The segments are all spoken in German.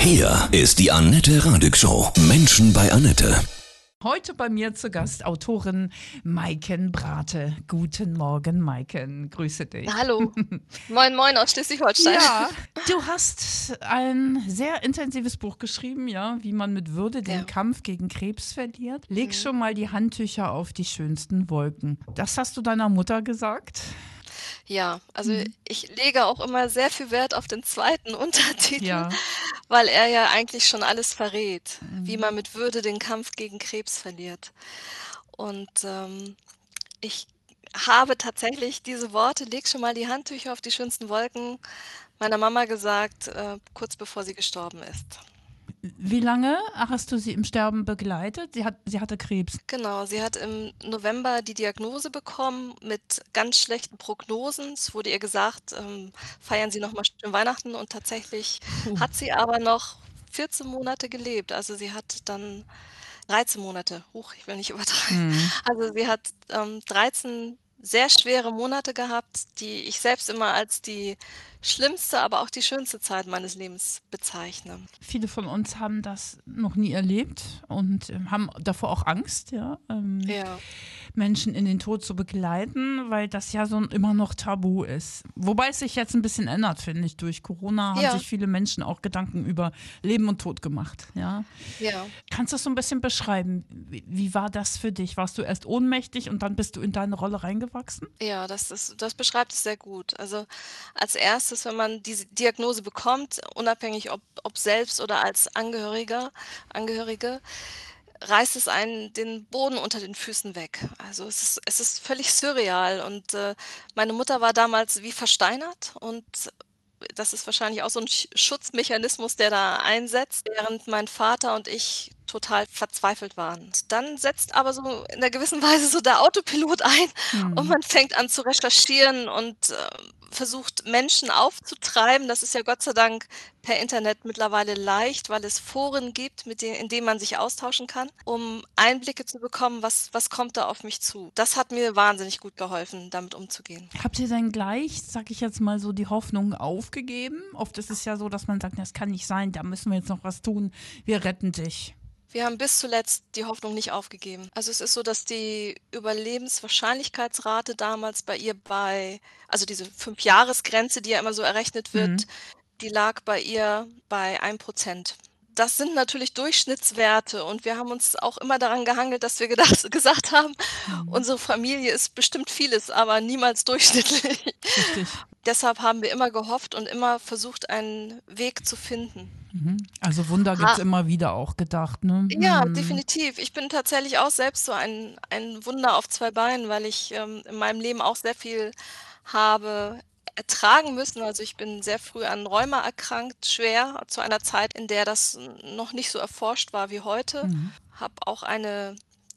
Hier ist die Annette Radig Show. Menschen bei Annette. Heute bei mir zu Gast Autorin Maiken Brate. Guten Morgen, Maiken. Grüße dich. Hallo. moin, moin aus Schleswig-Holstein. Ja, du hast ein sehr intensives Buch geschrieben, ja, wie man mit Würde den Ja. Kampf gegen Krebs verliert. Leg schon mal die Handtücher auf die schönsten Wolken. Das hast du deiner Mutter gesagt? Ja, also Mhm. ich lege auch immer sehr viel Wert auf den zweiten Untertitel, Ja. weil er ja eigentlich schon alles verrät, wie Mhm. man mit Würde den Kampf gegen Krebs verliert. Und ähm, ich habe tatsächlich diese Worte, leg schon mal die Handtücher auf die schönsten Wolken, meiner Mama gesagt, äh, kurz bevor sie gestorben ist. Wie lange hast du sie im Sterben begleitet? Sie, hat, sie hatte Krebs. Genau, sie hat im November die Diagnose bekommen mit ganz schlechten Prognosen. Es wurde ihr gesagt, ähm, feiern Sie noch mal schön Weihnachten und tatsächlich Puh. hat sie aber noch 14 Monate gelebt. Also sie hat dann 13 Monate. Huch, ich will nicht übertreiben. Mhm. Also sie hat ähm, 13 sehr schwere Monate gehabt, die ich selbst immer als die schlimmste, aber auch die schönste Zeit meines Lebens bezeichne. Viele von uns haben das noch nie erlebt und ähm, haben davor auch Angst, ja, ähm, Ja. Menschen in den Tod zu begleiten, weil das ja so immer noch tabu ist. Wobei es sich jetzt ein bisschen ändert, finde ich. Durch Corona haben Ja. sich viele Menschen auch Gedanken über Leben und Tod gemacht. Ja. Ja. Kannst du das so ein bisschen beschreiben? Wie, wie war das für dich? Warst du erst ohnmächtig und dann bist du in deine Rolle reingewachsen? Ja, das ist, das beschreibt es sehr gut. Also als erstes, wenn man diese Diagnose bekommt, unabhängig ob, ob selbst oder als Angehöriger, Angehörige, reißt es einen den Boden unter den Füßen weg. Also es ist, es ist völlig surreal. Und äh, meine Mutter war damals wie versteinert und das ist wahrscheinlich auch so ein Sch- Schutzmechanismus, der da einsetzt, während mein Vater und ich total verzweifelt waren. Dann setzt aber so in einer gewissen Weise so der Autopilot ein und man fängt an zu recherchieren und äh, versucht Menschen aufzutreiben. Das ist ja Gott sei Dank per Internet mittlerweile leicht, weil es Foren gibt, mit denen, in denen man sich austauschen kann, um Einblicke zu bekommen, was, was kommt da auf mich zu. Das hat mir wahnsinnig gut geholfen, damit umzugehen. Habt ihr dann gleich, sag ich jetzt mal so, die Hoffnung aufgegeben? Oft ist es ja so, dass man sagt, das kann nicht sein, da müssen wir jetzt noch was tun, wir retten dich. Wir haben bis zuletzt die Hoffnung nicht aufgegeben. Also es ist so, dass die Überlebenswahrscheinlichkeitsrate damals bei ihr bei, also diese Fünf-Jahres-Grenze, die ja immer so errechnet wird, Mhm. die lag bei ihr bei 1%. Das sind natürlich Durchschnittswerte und wir haben uns auch immer daran gehangelt, dass wir gedacht, gesagt haben, unsere Familie ist bestimmt vieles, aber niemals durchschnittlich. Richtig. Deshalb haben wir immer gehofft und immer versucht, einen Weg zu finden. Mhm. Also Wunder gibt es Ah. immer wieder auch gedacht, ne? Ja, Mhm. definitiv. Ich bin tatsächlich auch selbst so ein, ein Wunder auf zwei Beinen, weil ich ähm, in meinem Leben auch sehr viel habe ertragen müssen. Also ich bin sehr früh an Rheuma erkrankt, schwer, zu einer Zeit, in der das noch nicht so erforscht war wie heute. Mhm. Habe auch eine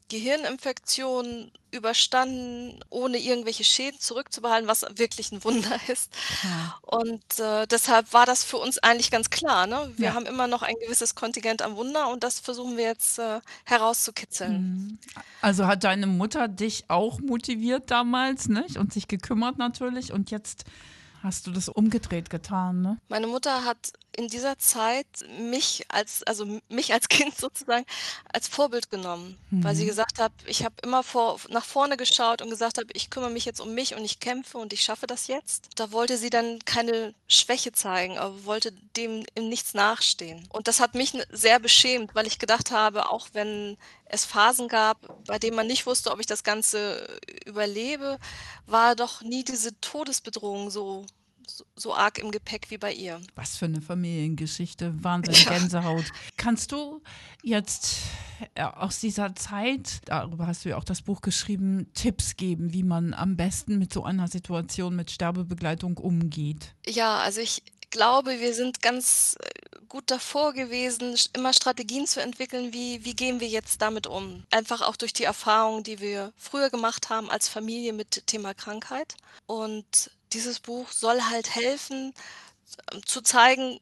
Gehirninfektion überstanden, ohne irgendwelche Schäden zurückzubehalten, was wirklich ein Wunder ist. Ja. Und äh, deshalb war das für uns eigentlich ganz klar. Ne? Wir Ja. haben immer noch ein gewisses Kontingent am Wunder und das versuchen wir jetzt äh, herauszukitzeln. Mhm. Also hat deine Mutter dich auch motiviert damals, nicht? Und sich gekümmert natürlich. Und jetzt hast du das umgedreht getan, ne? Meine Mutter hat in dieser Zeit mich als, also mich als Kind sozusagen als Vorbild genommen, weil sie Mhm. gesagt hat, ich habe immer vor, nach vorne geschaut und gesagt habe, ich kümmere mich jetzt um mich und ich kämpfe und ich schaffe das jetzt. Da wollte sie dann keine Schwäche zeigen, aber wollte dem in nichts nachstehen. Und das hat mich sehr beschämt, weil ich gedacht habe, auch wenn es Phasen gab, bei denen man nicht wusste, ob ich das Ganze überlebe, war doch nie diese Todesbedrohung so, so, so arg im Gepäck wie bei ihr. Was für eine Familiengeschichte, Wahnsinn, Ja. Gänsehaut. Kannst du jetzt äh, aus dieser Zeit, darüber hast du ja auch das Buch geschrieben, Tipps geben, wie man am besten mit so einer Situation mit Sterbebegleitung umgeht? Ja, also ich glaube, wir sind ganz gut davor gewesen, immer Strategien zu entwickeln, wie, wie gehen wir jetzt damit um. Einfach auch durch die Erfahrungen, die wir früher gemacht haben als Familie mit Thema Krankheit. Und dieses Buch soll halt helfen, zu zeigen,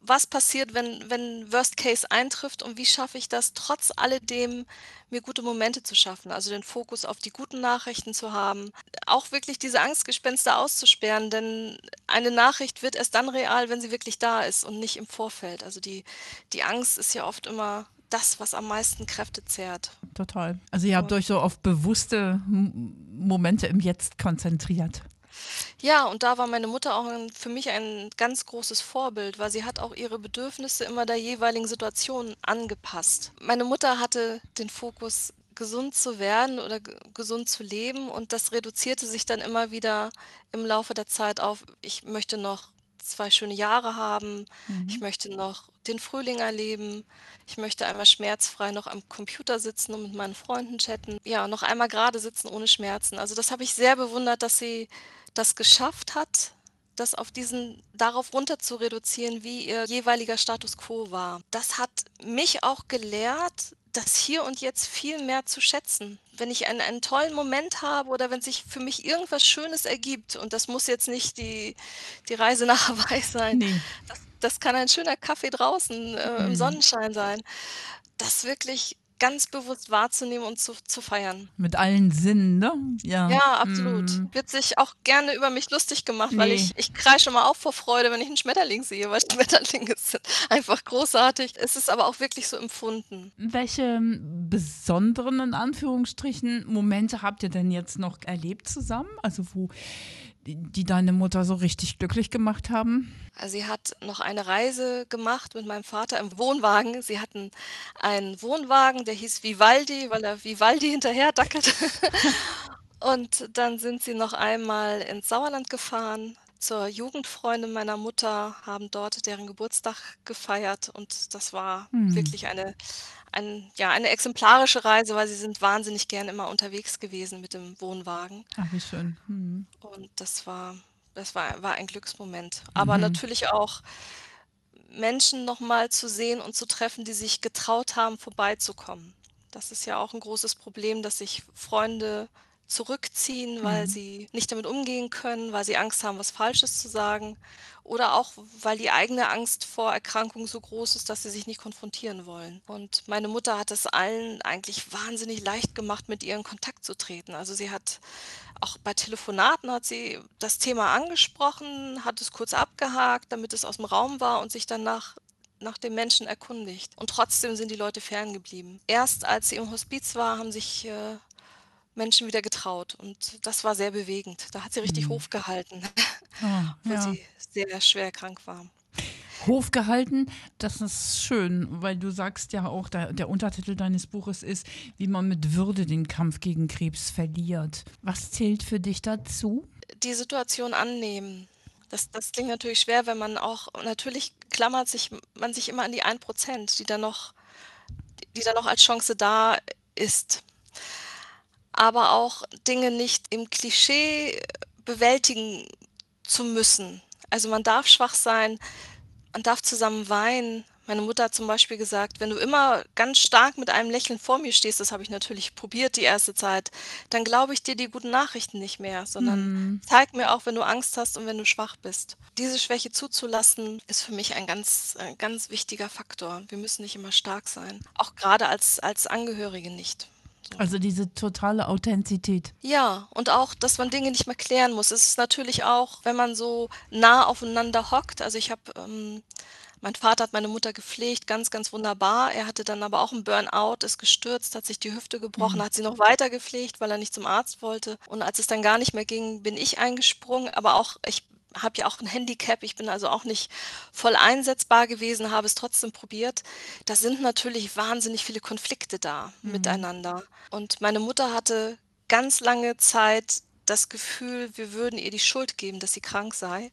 was passiert, wenn wenn Worst Case eintrifft und wie schaffe ich das, trotz alledem mir gute Momente zu schaffen, also den Fokus auf die guten Nachrichten zu haben, auch wirklich diese Angstgespenster auszusperren, denn eine Nachricht wird erst dann real, wenn sie wirklich da ist und nicht im Vorfeld. Also die die Angst ist ja oft immer das, was am meisten Kräfte zehrt. Total. Also ihr habt euch so auf bewusste Momente im Jetzt konzentriert. Ja, und da war meine Mutter auch 'n für mich ein ganz großes Vorbild, weil sie hat auch ihre Bedürfnisse immer der jeweiligen Situation angepasst. Meine Mutter hatte den Fokus, gesund zu werden oder ge gesund zu leben und das reduzierte sich dann immer wieder im Laufe der Zeit auf: „Ich möchte noch 2 schöne Jahre haben. Ich Mhm. möchte noch den Frühling erleben. Ich möchte einmal schmerzfrei noch am Computer sitzen und mit meinen Freunden chatten. Ja, noch einmal gerade sitzen ohne Schmerzen.“ Also, das habe ich sehr bewundert, dass sie das geschafft hat, das auf diesen darauf runter zu reduzieren, wie ihr jeweiliger Status quo war. Das hat mich auch gelehrt, das Hier und Jetzt viel mehr zu schätzen. Wenn ich einen einen tollen Moment habe oder wenn sich für mich irgendwas Schönes ergibt und das muss jetzt nicht die die Reise nach Hawaii sein. Ne. Das das kann ein schöner Kaffee draußen, äh, im Mhm. Sonnenschein sein. Das wirklich ganz bewusst wahrzunehmen und zu zu feiern. Mit allen Sinnen, ne? Ja. Ja, absolut. Mhm. Wird sich auch gerne über mich lustig gemacht, weil Ne. ich ich kreische immer auf vor Freude, wenn ich 'n Schmetterling sehe, weil Schmetterlinge sind einfach großartig. Es ist aber auch wirklich so empfunden. Welche besonderen, in Anführungsstrichen, Momente habt ihr denn jetzt noch erlebt zusammen? Also, wo die deine Mutter so richtig glücklich gemacht haben? Also, sie hat noch eine Reise gemacht mit meinem Vater im Wohnwagen. Sie hatten einen Wohnwagen, der hieß Vivaldi, weil er Vivaldi hinterherdackelt. Und dann sind sie noch einmal ins Sauerland gefahren zur Jugendfreundin meiner Mutter, haben dort deren Geburtstag gefeiert und das war Mhm. wirklich eine ein ja, eine exemplarische Reise, weil sie sind wahnsinnig gern immer unterwegs gewesen mit dem Wohnwagen. Ach, wie schön. Mhm. Und das war das war war ein Glücksmoment. Aber Mhm. natürlich auch Menschen noch mal zu sehen und zu treffen, die sich getraut haben, vorbeizukommen. Das ist ja auch 'n großes Problem, dass sich Freunde zurückziehen, weil Mhm. sie nicht damit umgehen können, weil sie Angst haben, was Falsches zu sagen oder auch, weil die eigene Angst vor Erkrankung so groß ist, dass sie sich nicht konfrontieren wollen. Und meine Mutter hat es allen eigentlich wahnsinnig leicht gemacht, mit ihr in Kontakt zu treten. Also, sie hat auch bei Telefonaten hat sie das Thema angesprochen, hat es kurz abgehakt, damit es aus'm Raum war und sich dann nach nach dem Menschen erkundigt. Und trotzdem sind die Leute ferngeblieben. Erst als sie im Hospiz war, haben sich, äh, Menschen wieder getraut und das war sehr bewegend. Da hat sie richtig Mhm. Hof gehalten, Ah, obwohl ja. sie sehr schwer krank war. Hof gehalten, das ist schön, weil du sagst ja auch, der der Untertitel deines Buches ist: „Wie man mit Würde den Kampf gegen Krebs verliert.“ Was zählt für dich dazu? Die Situation annehmen. Das das klingt natürlich schwer, wenn man auch natürlich klammert sich man sich immer an die 1 %, die dann noch die dann noch als Chance da ist. Aber auch Dinge nicht im Klischee bewältigen zu müssen. Also, man darf schwach sein, man darf zusammen weinen. Meine Mutter hat zum Beispiel gesagt: „Wenn du immer ganz stark mit einem Lächeln vor mir stehst“, das habe ich natürlich probiert die erste Zeit, „dann glaube ich dir die guten Nachrichten nicht mehr, sondern Mhm. zeig mir auch, wenn du Angst hast und wenn du schwach bist.“ Diese Schwäche zuzulassen, ist für mich ein ganz äh, ganz wichtiger Faktor. Wir müssen nicht immer stark sein, auch grade als als Angehörige nicht, so. Also, diese totale Authentizität. Ja, und auch, dass man Dinge nicht mehr klären muss. Es ist natürlich auch, wenn man so nah aufeinander hockt also, ich habe ähm, mein Vater hat meine Mutter gepflegt, ganz, ganz wunderbar. Er hatte dann aber auch 'n Burnout, ist gestürzt, hat sich die Hüfte gebrochen, Mhm. hat sie noch weiter gepflegt, weil er nicht zum Arzt wollte. Und als es dann gar nicht mehr ging, bin ich eingesprungen, aber auch ich habe ja auch 'n Handicap. Ich bin also auch nicht voll einsetzbar gewesen, habe es trotzdem probiert. Da sind natürlich wahnsinnig viele Konflikte da Mhm. miteinander. Und meine Mutter hatte ganz lange Zeit das Gefühl, wir würden ihr die Schuld geben, dass sie krank sei,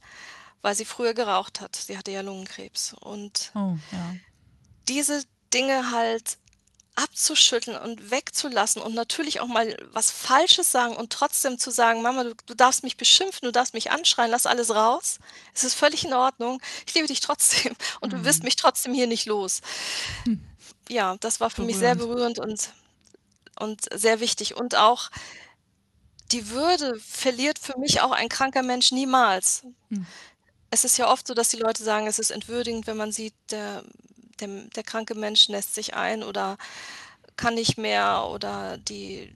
weil sie früher geraucht hat. Sie hatte ja Lungenkrebs. Und Oh, ja. diese Dinge halt abzuschütteln und wegzulassen und natürlich auch mal was Falsches sagen und trotzdem zu sagen: „Mama, du du darfst mich beschimpfen, du darfst mich anschreien, lass alles raus. Es ist völlig in Ordnung. Ich liebe dich trotzdem und du wirst Mhm. mich trotzdem hier nicht los.“ Hm. Ja, das war für mich sehr Berührend. berührend und und sehr wichtig. Und auch die Würde verliert für mich auch ein kranker Mensch niemals. Hm. es ist ja oft so, dass die Leute sagen, es ist entwürdigend, wenn man sieht, der der der kranke Mensch lässt sich ein oder kann nicht mehr oder die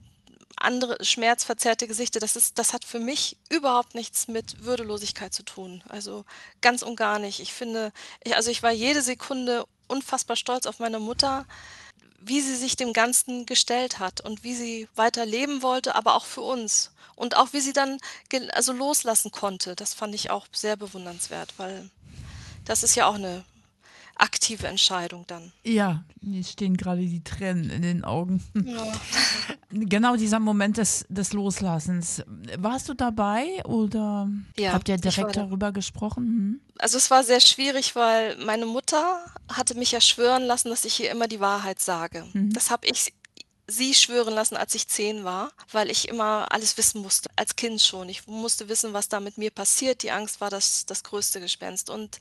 andere schmerzverzerrte Gesichter, das ist das hat für mich überhaupt nichts mit Würdelosigkeit zu tun. Also, ganz und gar nicht. Ich finde ich also, ich war jede Sekunde unfassbar stolz auf meine Mutter, wie sie sich dem Ganzen gestellt hat und wie sie weiter leben wollte, aber auch für uns. Und auch wie sie dann also, loslassen konnte. Das fand ich auch sehr bewundernswert, weil das ist ja auch 'ne aktive Entscheidung dann. Ja, mir stehen gerade die Tränen in den Augen. Ja. Genau dieser Moment des des Loslassens. Warst du dabei oder Ja, habt ihr direkt da darüber gesprochen? Mhm. Also, es war sehr schwierig, weil meine Mutter hatte mich ja schwören lassen, dass ich ihr immer die Wahrheit sage. Mhm. Das habe ich sie schwören lassen, als ich 10 war, weil ich immer alles wissen musste, als Kind schon. Ich musste wissen, was da mit mir passiert. Die Angst war das das größte Gespenst. Und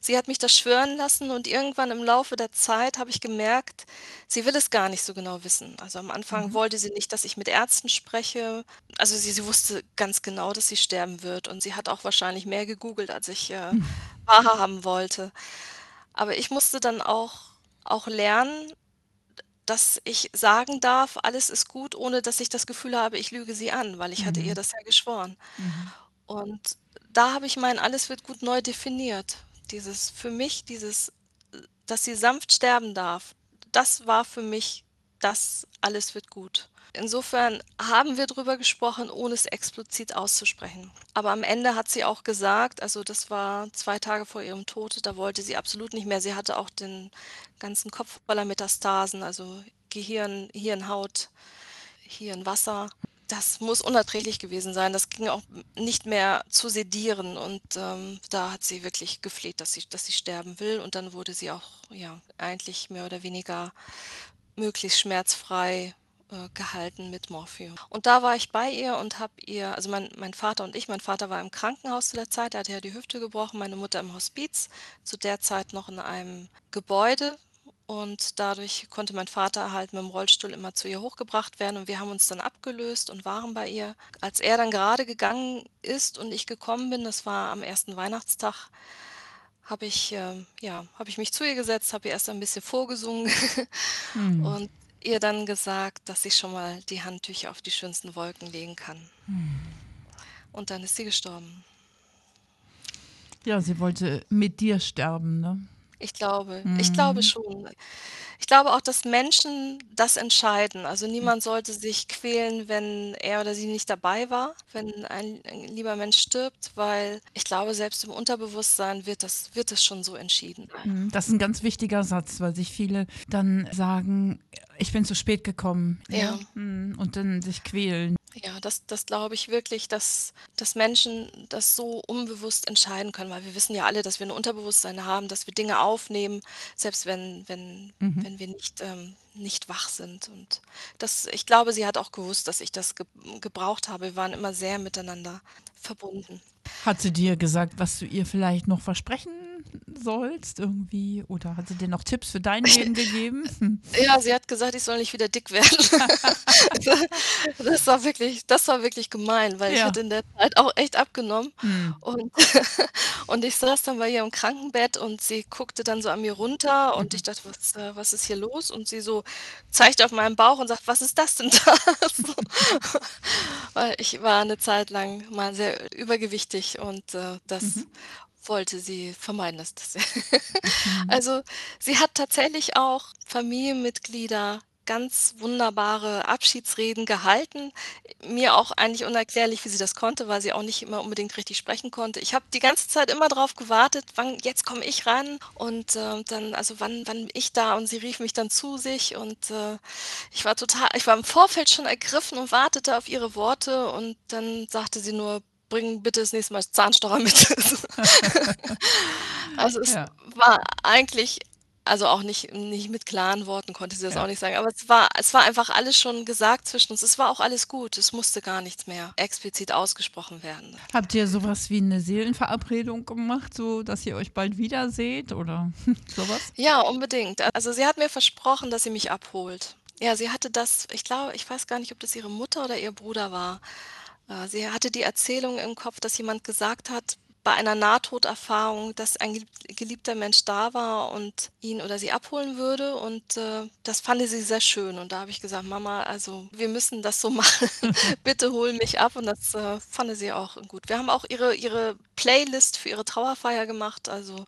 sie hat mich das schwören lassen und irgendwann im Laufe der Zeit habe ich gemerkt, sie will es gar nicht so genau wissen. Also, am Anfang Mhm. wollte sie nicht, dass ich mit Ärzten spreche. Also, sie sie wusste ganz genau, dass sie sterben wird und sie hat auch wahrscheinlich mehr gegoogelt, als ich, äh, Hm. wahrhaben wollte. Aber ich musste dann auch auch lernen, dass ich sagen darf: „Alles ist gut“, ohne dass ich das Gefühl habe, ich lüge sie an, weil ich hatte ihr Mhm. das ja geschworen. Mhm. Und da habe ich mein „Alles wird gut“ neu definiert. Dieses für mich dieses, äh dass sie sanft sterben darf, das war für mich das „Alles wird gut“. Insofern haben wir drüber gesprochen, ohne es explizit auszusprechen. Aber am Ende hat sie auch gesagt also, das war 2 Tage vor ihrem Tod, da wollte sie absolut nicht mehr. Sie hatte auch den ganzen Kopf voller Metastasen, also Gehirn Hirnhaut, Hirnwasser. Das muss unerträglich gewesen sein. Das ging auch nicht mehr zu sedieren und, ähm, da hat sie wirklich gefleht, dass sie dass sie sterben will und dann wurde sie auch, ja, eigentlich mehr oder weniger möglichst schmerzfrei, äh, gehalten mit Morphium. Und da war ich bei ihr und habe ihr also, mein mein Vater und ich mein Vater war im Krankenhaus zu der Zeit, der hatte ja die Hüfte gebrochen, meine Mutter im Hospiz, zu der Zeit noch in einem Gebäude und dadurch konnte mein Vater halt mit'm Rollstuhl immer zu ihr hochgebracht werden und wir haben uns dann abgelöst und waren bei ihr. Als er dann gerade gegangen ist und ich gekommen bin, das war am 1. Weihnachtstag, habe ich, ähm ja, habe ich mich zu ihr gesetzt, habe ihr erst ein bisschen vorgesungen Mhm. und ihr dann gesagt, dass sie schon mal die Handtücher auf die schönsten Wolken legen kann. Mhm. Und dann ist sie gestorben. Ja, sie wollte mit dir sterben, ne? Ich glaube ich glaube Mhm. schon. Ich glaube auch, dass Menschen das entscheiden. Also, niemand sollte sich quälen, wenn er oder sie nicht dabei war, wenn ein ein lieber Mensch stirbt, weil ich glaube, selbst im Unterbewusstsein wird das wird das schon so entschieden. Mhm, das ist 'n ganz wichtiger Satz, weil sich viele dann sagen: „Ich bin zu spät gekommen“, ja? Ja. Mhm, und dann sich quälen. Ja, das das glaube ich wirklich, dass dass Menschen das so unbewusst entscheiden können, weil wir wissen ja alle, dass wir 'n Unterbewusstsein haben, dass wir Dinge aufnehmen, selbst wenn wenn Mhm. wenn wir nicht ähm, nicht wach sind. Und das ich glaube, sie hat auch gewusst, dass ich das geb gebraucht habe. Wir waren immer sehr miteinander verbunden. Hat sie dir gesagt, was du ihr vielleicht noch versprechen sollst irgendwie oder hat sie dir noch Tipps für dein Leben gegeben? Hm. Ja, sie hat gesagt, ich soll nicht wieder dick werden. Das war wirklich das war wirklich gemein, weil ich Ja. hatte in der Zeit auch echt abgenommen Mhm. und und ich saß dann bei ihr im Krankenbett und sie guckte dann so an mir runter und ich Mhm. dachte: „Was äh, was ist hier los?“ Und sie so zeigte auf meinen Bauch und sagt: „Was ist das denn da?“ So. Weil ich war 'ne Zeit lang mal sehr übergewichtig und, äh, das Mhm. Wollte sie vermeiden, dass das Mhm. Also, sie hat tatsächlich auch Familienmitglieder ganz wunderbare Abschiedsreden gehalten. Mir auch eigentlich unerklärlich, wie sie das konnte, weil sie auch nicht immer unbedingt richtig sprechen konnte. Ich habe die ganze Zeit immer drauf gewartet, wann jetzt komme ich ran und, äh, dann also, wann wann bin ich da und sie rief mich dann zu sich und, äh, ich war total ich war im Vorfeld schon ergriffen und wartete auf ihre Worte und dann sagte sie nur: „Bring bitte das nächste Mal Zahnstocher mit.“ Also, es Ja. war eigentlich also, auch nicht nicht mit klaren Worten konnte sie das Ja. auch nicht sagen, aber es war es war einfach alles schon gesagt zwischen uns. Es war auch alles gut. Es musste gar nichts mehr explizit ausgesprochen werden. Habt ihr so was wie 'ne Seelenverabredung gemacht, so dass ihr euch bald wiederseht oder so was? Ja, unbedingt. Also, sie hat mir versprochen, dass sie mich abholt. Ja, sie hatte das ich glaube ich weiß gar nicht, ob das ihre Mutter oder ihr Bruder war. Äh, sie hatte die Erzählung im Kopf, dass jemand gesagt hat: bei einer Nahtoderfahrung, dass ein geliebter Mensch da war und ihn oder sie abholen würde. Und äh, das fand sie sehr schön. Und da habe ich gesagt, Mama, also wir müssen das so machen. Bitte hol mich ab. Und das äh, fand sie auch gut. Wir haben auch ihre, ihre Playlist für ihre Trauerfeier gemacht. Also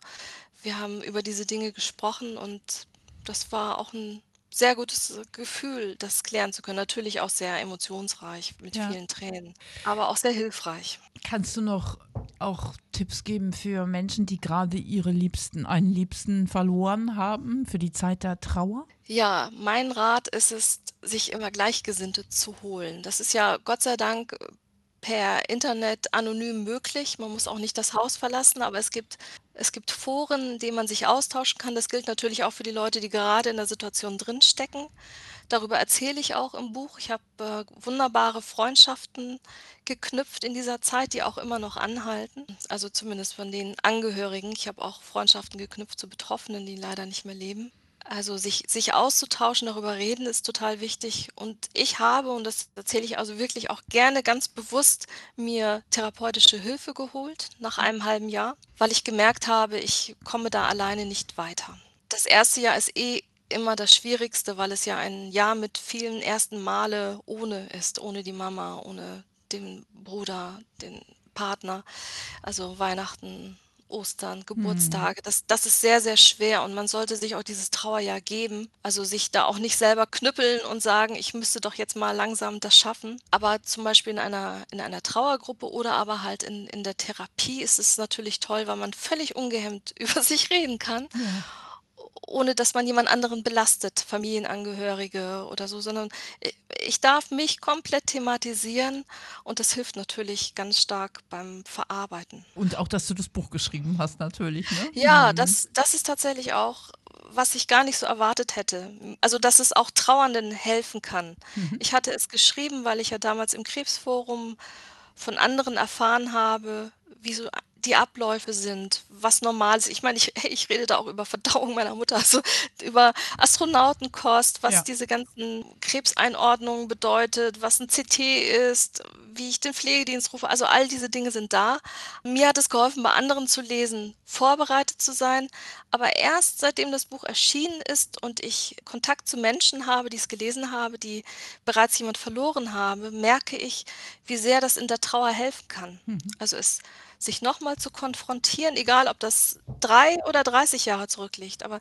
wir haben über diese Dinge gesprochen und das war auch ein sehr gutes Gefühl, das klären zu können. Natürlich auch sehr emotionsreich mit Ja. vielen Tränen, aber auch sehr hilfreich. Kannst du noch auch Tipps geben für Menschen, die gerade ihre Liebsten, einen Liebsten verloren haben für die Zeit der Trauer? Ja, mein Rat ist es, sich immer Gleichgesinnte zu holen. Das ist ja Gott sei Dank äh, per Internet anonym möglich. Man muss auch nicht das Haus verlassen, aber es gibt, es gibt Foren, in denen man sich austauschen kann. Das gilt natürlich auch für die Leute, die gerade in der Situation drinstecken. Darüber erzähle ich auch im Buch. Ich habe äh, wunderbare Freundschaften geknüpft in dieser Zeit, die auch immer noch anhalten. Also zumindest von den Angehörigen. Ich habe auch Freundschaften geknüpft zu Betroffenen, die leider nicht mehr leben. Also sich, sich auszutauschen, darüber reden ist total wichtig. Und ich habe, und das erzähle ich also wirklich auch gerne ganz bewusst, mir therapeutische Hilfe geholt nach einem halben Jahr, weil ich gemerkt habe, ich komme da alleine nicht weiter. Das erste Jahr ist eh immer das Schwierigste, weil es ja ein Jahr mit vielen ersten Male ohne ist, ohne die Mama, ohne den Bruder, den Partner. Also Weihnachten, Ostern, Geburtstage. Das, das ist sehr, sehr schwer und man sollte sich auch dieses Trauerjahr geben. Also sich da auch nicht selber knüppeln und sagen, ich müsste doch jetzt mal langsam das schaffen. Aber zum Beispiel in einer, in einer Trauergruppe oder aber halt in, in der Therapie ist es natürlich toll, weil man völlig ungehemmt über sich reden kann ohne dass man jemand anderen belastet, Familienangehörige oder so, sondern i- ich darf mich komplett thematisieren und das hilft natürlich ganz stark beim Verarbeiten. Und auch, dass du das Buch geschrieben hast, natürlich. Ne? Ja, Mhm. das, das ist tatsächlich auch, was ich gar nicht so erwartet hätte. Also, dass es auch Trauernden helfen kann. Mhm. Ich hatte es geschrieben, weil ich ja damals im Krebsforum von anderen erfahren habe, wie so die Abläufe sind, was normal ist. Ich meine, ich, ich rede da auch über Verdauung meiner Mutter, also über Astronautenkost, was Ja. diese ganzen Krebseinordnungen bedeutet, was ein CT ist, wie ich den Pflegedienst rufe. Also all diese Dinge sind da. Mir hat es geholfen, bei anderen zu lesen, vorbereitet zu sein. Aber erst seitdem das Buch erschienen ist und ich Kontakt zu Menschen habe, die es gelesen habe, die bereits jemand verloren habe, merke ich, wie sehr das in der Trauer helfen kann. Also es sich nochmal zu konfrontieren, egal ob das drei oder 30 Jahre zurückliegt, aber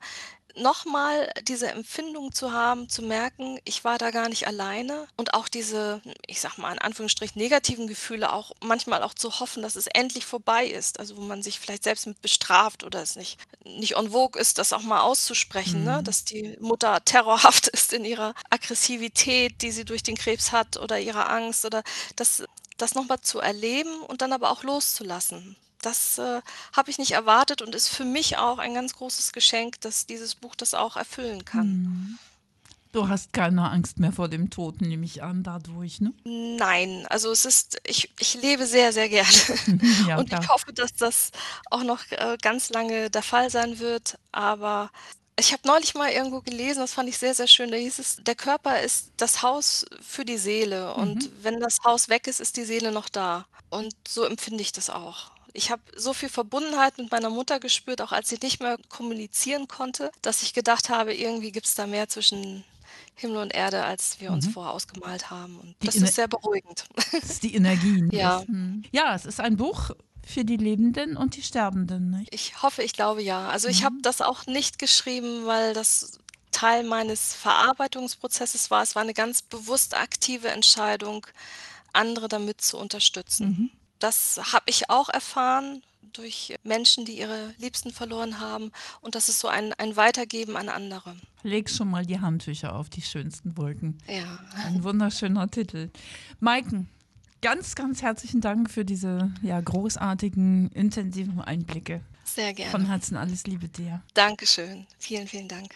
nochmal diese Empfindung zu haben, zu merken, ich war da gar nicht alleine und auch diese, ich sag mal in Anführungsstrichen, negativen Gefühle auch manchmal auch zu hoffen, dass es endlich vorbei ist, also wo man sich vielleicht selbst mit bestraft oder es nicht, nicht en vogue ist, das auch mal auszusprechen, ne? dass die Mutter terrorhaft ist in ihrer Aggressivität, die sie durch den Krebs hat oder ihrer Angst oder das, das nochmal zu erleben und dann aber auch loszulassen. Das äh, habe ich nicht erwartet und ist für mich auch ein ganz großes Geschenk, dass dieses Buch das auch erfüllen kann. Du hast keine Angst mehr vor dem Tod, nehme ich an, dadurch, ne? Nein, also es ist, ich, ich lebe sehr, sehr gerne. Ja, und klar. ich hoffe, dass das auch noch äh, ganz lange der Fall sein wird. Aber ich habe neulich mal irgendwo gelesen, das fand ich sehr, sehr schön. Da hieß es, der Körper ist das Haus für die Seele. Und wenn das Haus weg ist, ist die Seele noch da. Und so empfinde ich das auch. Ich habe so viel Verbundenheit mit meiner Mutter gespürt, auch als sie nicht mehr kommunizieren konnte, dass ich gedacht habe, irgendwie gibt es da mehr zwischen Himmel und Erde, als wir uns vorher ausgemalt haben. Und Die das Inne- ist sehr beruhigend. Das ist die Energie. ne? Ja. Das, hm. ja, es ist ein Buch für die Lebenden und die Sterbenden. Ne? Ich hoffe, ich glaube ja. Also ich habe das auch nicht geschrieben, weil das Teil meines Verarbeitungsprozesses war. Es war eine ganz bewusst aktive Entscheidung, andere damit zu unterstützen. Das habe ich auch erfahren durch Menschen, die ihre Liebsten verloren haben. Und das ist so ein, ein Weitergeben an andere. Leg schon mal die Handtücher auf die schönsten Wolken. Ja. Ein wunderschöner Titel. Maiken, ganz, ganz herzlichen Dank für diese ja, großartigen, intensiven Einblicke. Sehr Von gerne. Herzen alles Liebe dir. Dankeschön. Vielen, vielen Dank.